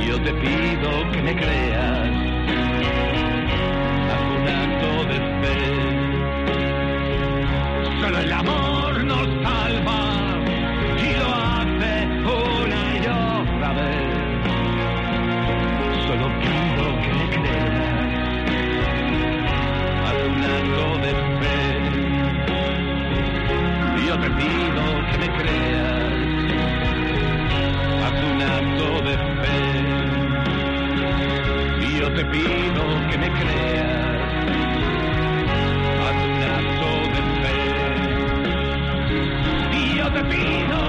Yo te pido que me creas, acto de fe. Acto de fe. Yo te pido que me creas, haz un acto de fe. Yo te pido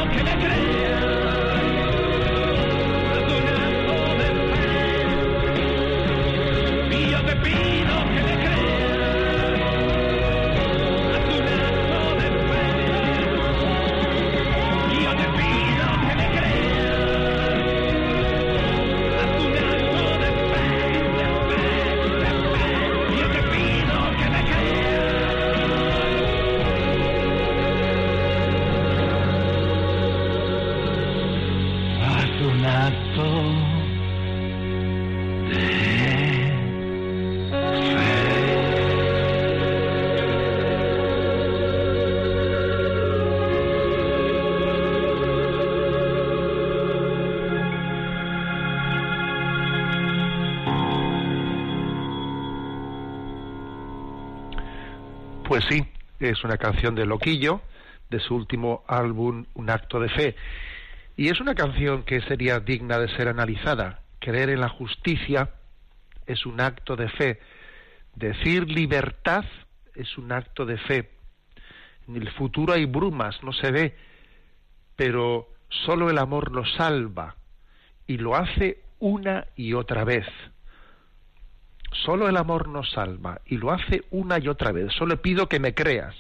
Pues sí, es una canción de Loquillo, de su último álbum Un acto de fe. Y es una canción que sería digna de ser analizada. Creer en la justicia es un acto de fe. Decir libertad es un acto de fe. En el futuro hay brumas, no se ve, pero solo el amor nos salva y lo hace una y otra vez. Solo el amor nos salva y lo hace una y otra vez. Solo pido que me creas.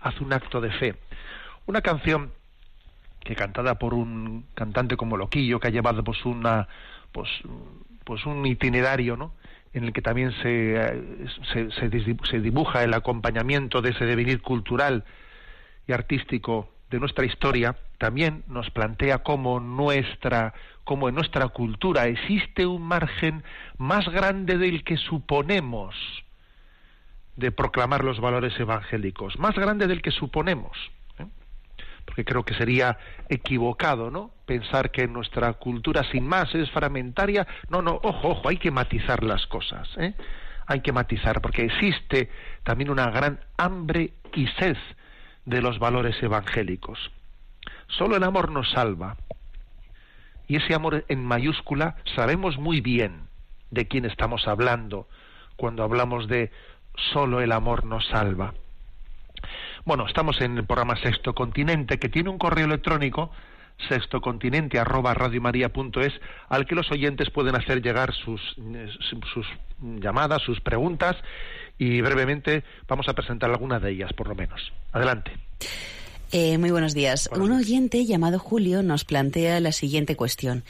Haz un acto de fe. Una canción que cantada por un cantante como Loquillo, que ha llevado pues una pues, pues un itinerario, ¿no? en el que también se, se, se dibuja el acompañamiento de ese devenir cultural y artístico de nuestra historia, también nos plantea cómo nuestra, cómo en nuestra cultura existe un margen más grande del que suponemos de proclamar los valores evangélicos, más grande del que suponemos. ¿eh? Porque creo que sería equivocado, ¿no? Pensar que nuestra cultura sin más es fragmentaria. No, no, ojo, ojo, hay que matizar las cosas, ¿eh? Hay que matizar, porque existe también una gran hambre y sed de los valores evangélicos. Solo el amor nos salva. Y ese amor en mayúscula sabemos muy bien de quién estamos hablando cuando hablamos de solo el amor nos salva. Bueno, estamos en el programa Sexto Continente que tiene un correo electrónico sextocontinente arroba radiomaria.es al que los oyentes pueden hacer llegar sus, sus llamadas, sus preguntas y brevemente vamos a presentar algunas de ellas, por lo menos. Adelante. Eh, muy buenos días. Un oyente llamado Julio nos plantea la siguiente cuestión.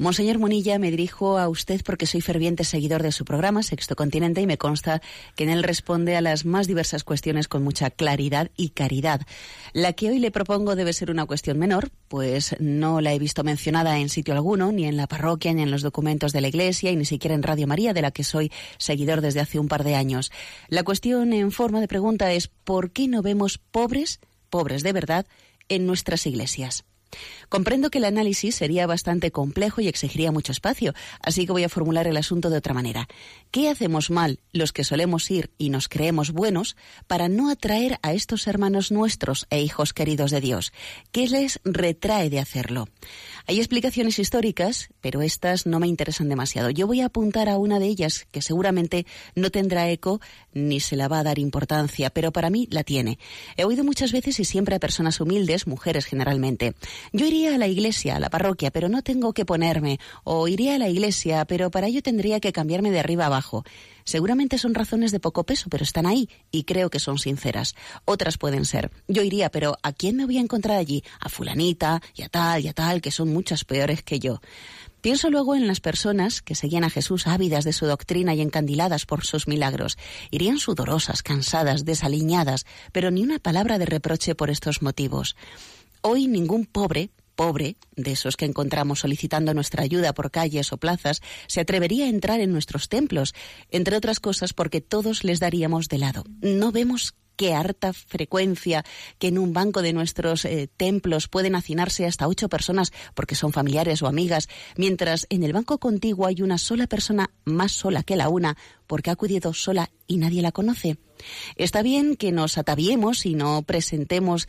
Monseñor Munilla, me dirijo a usted porque soy ferviente seguidor de su programa Sexto Continente y me consta que en él responde a las más diversas cuestiones con mucha claridad y caridad. La que hoy le propongo debe ser una cuestión menor, pues no la he visto mencionada en sitio alguno, ni en la parroquia, ni en los documentos de la Iglesia, y ni siquiera en Radio María, de la que soy seguidor desde hace un par de años. La cuestión en forma de pregunta es ¿por qué no vemos pobres, pobres de verdad, en nuestras iglesias? Comprendo que el análisis sería bastante complejo y exigiría mucho espacio, así que voy a formular el asunto de otra manera. ¿Qué hacemos mal los que solemos ir y nos creemos buenos para no atraer a estos hermanos nuestros e hijos queridos de Dios? ¿Qué les retrae de hacerlo? Hay explicaciones históricas, pero estas no me interesan demasiado. Yo voy a apuntar a una de ellas que seguramente no tendrá eco ni se la va a dar importancia, pero para mí la tiene. He oído muchas veces y siempre a personas humildes, mujeres generalmente. Yo iría a la iglesia, a la parroquia, pero no tengo que ponerme, o iría a la iglesia, pero para ello tendría que cambiarme de arriba abajo. Seguramente son razones de poco peso, pero están ahí y creo que son sinceras. Otras pueden ser. Yo iría, pero ¿a quién me voy a encontrar allí? A fulanita, y a tal, y a tal, que son muchas peores que yo. Pienso luego en las personas que seguían a Jesús ávidas de su doctrina y encandiladas por sus milagros. Irían sudorosas, cansadas, desaliñadas, pero ni una palabra de reproche por estos motivos. Hoy ningún pobre pobre, de esos que encontramos solicitando nuestra ayuda por calles o plazas, se atrevería a entrar en nuestros templos, entre otras cosas porque todos les daríamos de lado. No vemos qué harta frecuencia que en un banco de nuestros eh, templos pueden hacinarse hasta ocho personas porque son familiares o amigas, mientras en el banco contiguo hay una sola persona más sola que la una porque ha acudido sola y nadie la conoce. Está bien que nos ataviemos y no presentemos,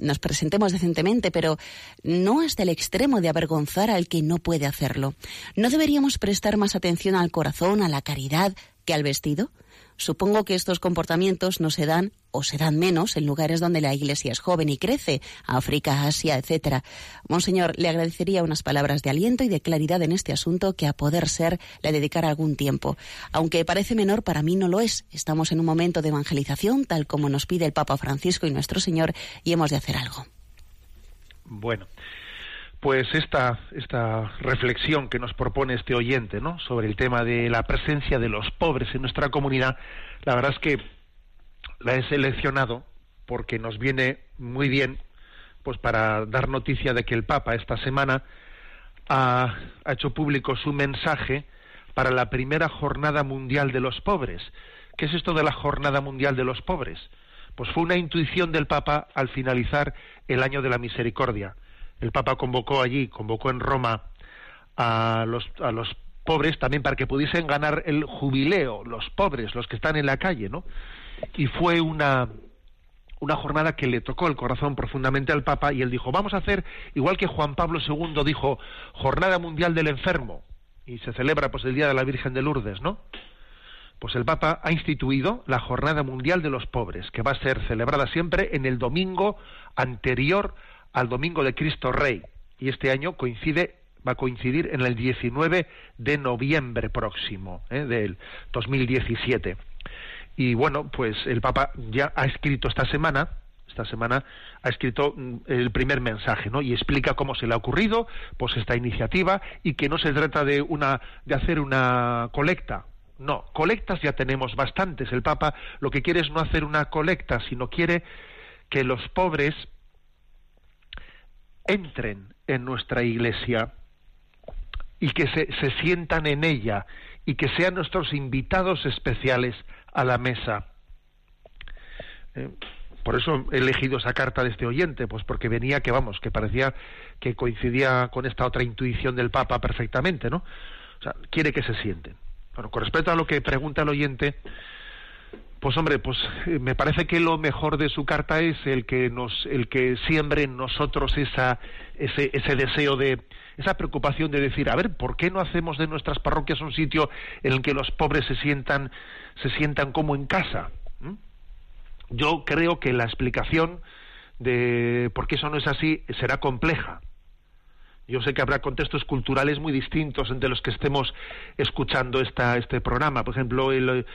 nos presentemos decentemente, pero no hasta el extremo de avergonzar al que no puede hacerlo. ¿No deberíamos prestar más atención al corazón, a la caridad, que al vestido? Supongo que estos comportamientos no se dan o se dan menos en lugares donde la Iglesia es joven y crece, África, Asia, etcétera. Monseñor, le agradecería unas palabras de aliento y de claridad en este asunto que a poder ser le dedicara algún tiempo. Aunque parece menor, para mí no lo es. Estamos en un momento de evangelización, tal como nos pide el Papa Francisco y nuestro Señor, y hemos de hacer algo. Bueno, pues esta, esta reflexión que nos propone este oyente ¿no? sobre el tema de la presencia de los pobres en nuestra comunidad, la verdad es que la he seleccionado porque nos viene muy bien pues para dar noticia de que el Papa esta semana ha, ha hecho público su mensaje para la primera jornada mundial de los pobres. ¿Qué es esto de la jornada mundial de los pobres? Pues fue una intuición del Papa al finalizar el año de la misericordia el Papa convocó allí, convocó en Roma a los, a los pobres también para que pudiesen ganar el jubileo, los pobres, los que están en la calle, ¿no? Y fue una, una jornada que le tocó el corazón profundamente al Papa y él dijo, vamos a hacer, igual que Juan Pablo II dijo, Jornada Mundial del Enfermo, y se celebra pues el Día de la Virgen de Lourdes, ¿no? Pues el Papa ha instituido la Jornada Mundial de los Pobres, que va a ser celebrada siempre en el domingo anterior al Domingo de Cristo Rey y este año coincide va a coincidir en el 19 de noviembre próximo ¿eh? del 2017 y bueno pues el Papa ya ha escrito esta semana esta semana ha escrito mm, el primer mensaje, ¿no? Y explica cómo se le ha ocurrido, pues esta iniciativa y que no se trata de una de hacer una colecta. No, colectas ya tenemos bastantes. El Papa lo que quiere es no hacer una colecta, sino quiere que los pobres entren en nuestra iglesia y que se, se, sientan en ella y que sean nuestros invitados especiales a la mesa. Eh, por eso he elegido esa carta de este oyente, pues porque venía que vamos, que parecía que coincidía con esta otra intuición del Papa perfectamente, ¿no? O sea, quiere que se sienten. Bueno, con respecto a lo que pregunta el oyente, pues hombre, pues eh, me parece que lo mejor de su carta es el que nos, el que siembre en nosotros esa, ese, ese deseo de, esa preocupación de decir, a ver, ¿por qué no hacemos de nuestras parroquias un sitio en el que los pobres se sientan, se sientan como en casa? ¿Mm? Yo creo que la explicación de por qué eso no es así será compleja, Yo sé que habrá contextos culturales muy distintos entre los que estemos escuchando esta, este programa. Por ejemplo, el,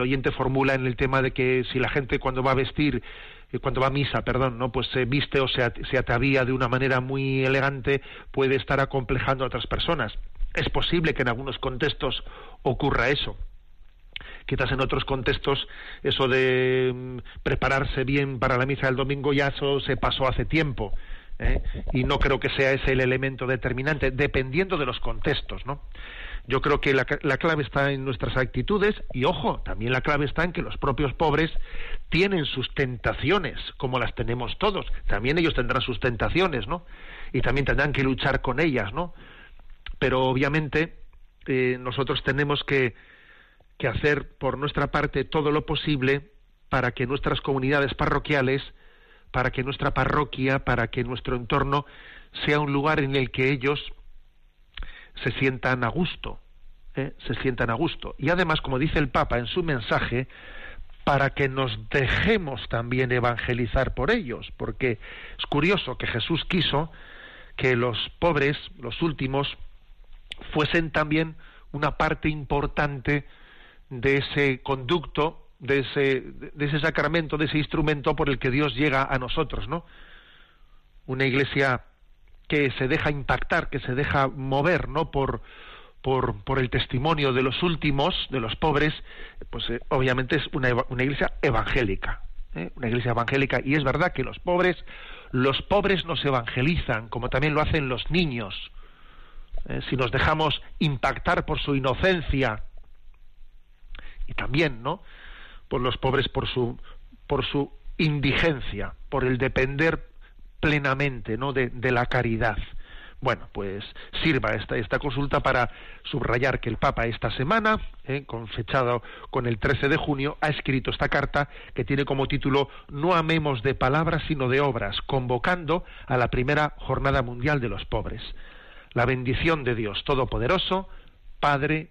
oyente formula en el tema de que si la gente cuando va a vestir eh, cuando va a misa, perdón, no, pues se viste o se, se atavía de una manera muy elegante, puede estar acomplejando a otras personas. Es posible que en algunos contextos ocurra eso. Quizás en otros contextos eso de mm, prepararse bien para la misa del domingo ya eso se pasó hace tiempo. ¿Eh? Y no creo que sea ese el elemento determinante, dependiendo de los contextos, ¿no? Yo creo que la, la, clave está en nuestras actitudes y, ojo, también la clave está en que los propios pobres tienen sus tentaciones, como las tenemos todos. También ellos tendrán sus tentaciones, ¿no? Y también tendrán que luchar con ellas, ¿no? Pero obviamente eh, nosotros tenemos que hacer por nuestra parte todo lo posible para que nuestras comunidades parroquiales, para que nuestra parroquia, para que nuestro entorno sea un lugar en el que ellos se sientan a gusto, ¿eh? se sientan a gusto. Y además, como dice el Papa en su mensaje, para que nos dejemos también evangelizar por ellos, porque es curioso que Jesús quiso que los pobres, los últimos, fuesen también una parte importante de ese conducto, de ese, de ese sacramento, de ese instrumento por el que Dios llega a nosotros, ¿no? Una iglesia que se deja impactar, que se deja mover, ¿no? Por, por, por el testimonio de los últimos, de los pobres, pues eh, obviamente es una, una iglesia evangélica, ¿eh? una iglesia evangélica. Y es verdad que los pobres, los pobres nos evangelizan, como también lo hacen los niños. ¿eh? si nos dejamos impactar por su inocencia y también, ¿no? Por los pobres por su por su indigencia, por el depender plenamente, ¿no? de, de la caridad. Bueno, pues sirva esta, esta consulta para subrayar que el Papa esta semana, eh, con fechado con el 13 de junio, ha escrito esta carta que tiene como título No amemos de palabras sino de obras, convocando a la primera Jornada Mundial de los Pobres. La bendición de Dios Todopoderoso, Padre,